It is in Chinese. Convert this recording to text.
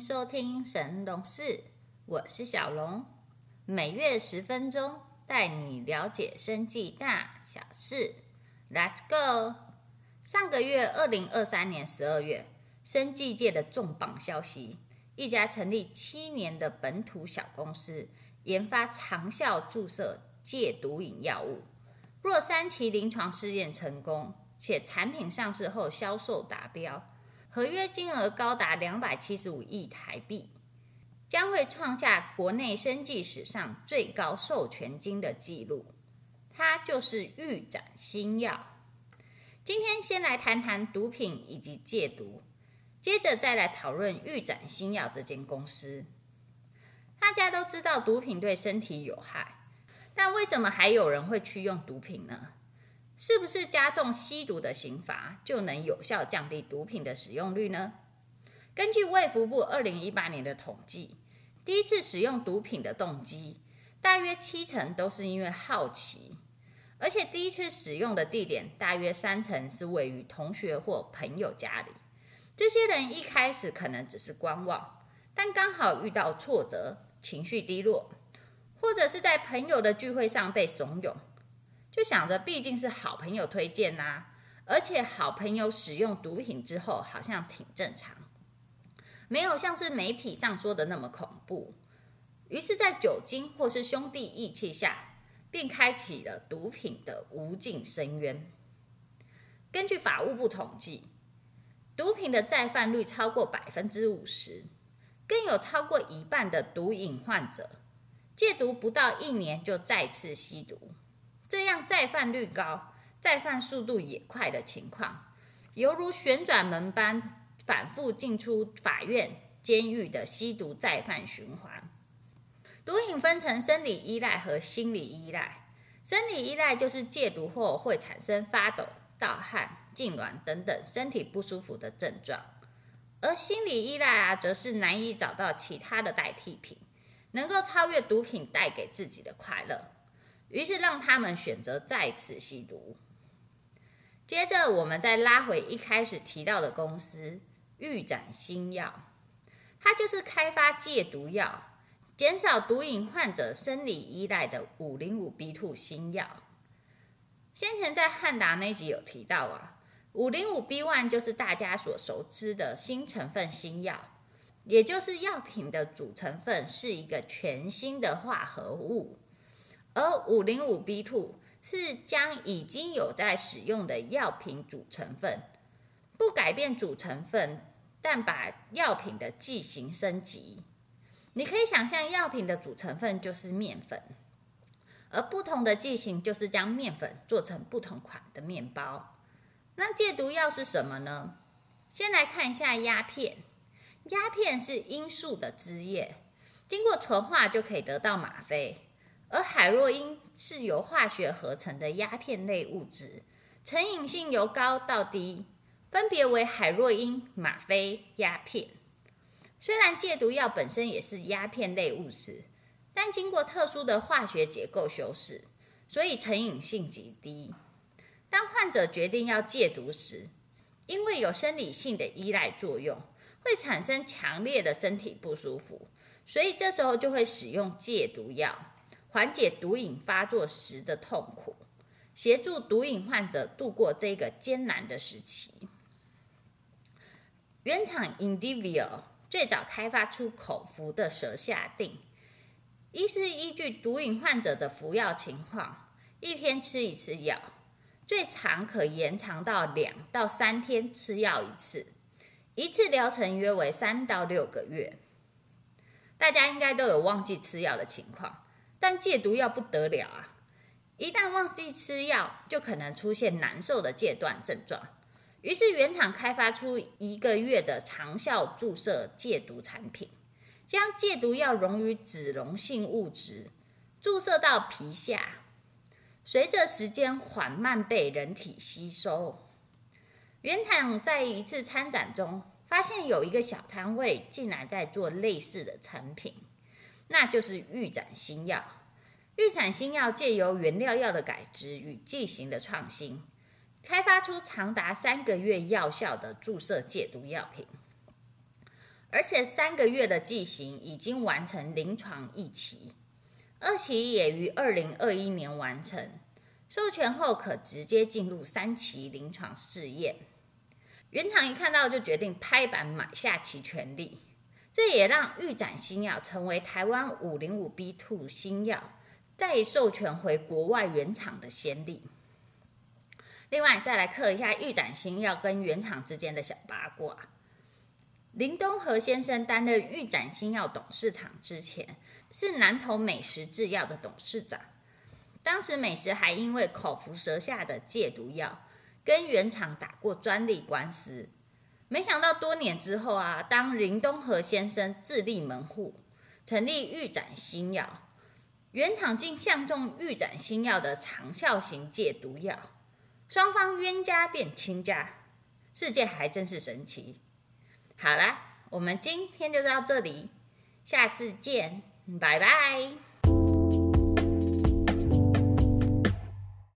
收听神龙事，我是小龙，每月十分钟带你了解生计大小事。Let's go！上个月二零二三年十二月，生技界的重磅消息，一家成立七年的本土小公司研发长效注射戒毒瘾药物，若三期临床试验成功，且产品上市后销售达标。合约金额高达两百七十五亿台币，将会创下国内生技史上最高授权金的纪录。它就是预展新药。今天先来谈谈毒品以及戒毒，接着再来讨论预展新药这间公司。大家都知道毒品对身体有害，但为什么还有人会去用毒品呢？是不是加重吸毒的刑罚就能有效降低毒品的使用率呢？根据卫福部二零一八年的统计，第一次使用毒品的动机大约七成都是因为好奇，而且第一次使用的地点大约三成是位于同学或朋友家里。这些人一开始可能只是观望，但刚好遇到挫折，情绪低落，或者是在朋友的聚会上被怂恿。就想着，毕竟是好朋友推荐呐，而且好朋友使用毒品之后好像挺正常，没有像是媒体上说的那么恐怖。于是，在酒精或是兄弟义气下，便开启了毒品的无尽深渊。根据法务部统计，毒品的再犯率超过百分之五十，更有超过一半的毒瘾患者戒毒不到一年就再次吸毒。这样再犯率高、再犯速度也快的情况，犹如旋转门般反复进出法院、监狱的吸毒再犯循环。毒瘾分成生理依赖和心理依赖。生理依赖就是戒毒后会产生发抖、盗汗、痉挛等等身体不舒服的症状，而心理依赖啊，则是难以找到其他的代替品，能够超越毒品带给自己的快乐。于是让他们选择再次吸毒。接着，我们再拉回一开始提到的公司预展新药，它就是开发戒毒药、减少毒瘾患者生理依赖的五零五 B two 新药。先前在汉达那集有提到啊，五零五 B one 就是大家所熟知的新成分新药，也就是药品的主成分是一个全新的化合物。而五零五 B two 是将已经有在使用的药品主成分，不改变主成分，但把药品的剂型升级。你可以想象，药品的主成分就是面粉，而不同的剂型就是将面粉做成不同款的面包。那戒毒药是什么呢？先来看一下鸦片。鸦片是罂粟的枝叶，经过纯化就可以得到吗啡。而海洛因是由化学合成的鸦片类物质，成瘾性由高到低，分别为海洛因、吗啡、鸦片。虽然戒毒药本身也是鸦片类物质，但经过特殊的化学结构修饰，所以成瘾性极低。当患者决定要戒毒时，因为有生理性的依赖作用，会产生强烈的身体不舒服，所以这时候就会使用戒毒药。缓解毒瘾发作时的痛苦，协助毒瘾患者度过这个艰难的时期。原厂 Indivior 最早开发出口服的舌下定，一是依据毒瘾患者的服药情况，一天吃一次药，最长可延长到两到三天吃药一次，一次疗程约为三到六个月。大家应该都有忘记吃药的情况。但戒毒药不得了啊！一旦忘记吃药，就可能出现难受的戒断症状。于是原厂开发出一个月的长效注射戒毒产品，将戒毒药溶于脂溶性物质，注射到皮下，随着时间缓慢被人体吸收。原厂在一次参展中，发现有一个小摊位竟然在做类似的产品。那就是预展新药。预展新药借由原料药的改制与剂型的创新，开发出长达三个月药效的注射戒毒药品。而且三个月的剂型已经完成临床一期，二期也于二零二一年完成，授权后可直接进入三期临床试验。原厂一看到就决定拍板买下其权利，这也让预展新药成为台湾五零五 B two 新药再授权回国外原厂的先例。另外，再来刻一下预展新药跟原厂之间的小八卦。林东和先生担任预展新药董事长之前，是南投美食制药的董事长。当时美食还因为口服舌下的戒毒药，跟原厂打过专利官司。没想到多年之后啊，当林东和先生自立门户，成立预展新药，原厂竟相中预展新药的长效型戒毒药。双方冤家变亲家，世界还真是神奇。好啦，我们今天就到这里，下次见，拜拜。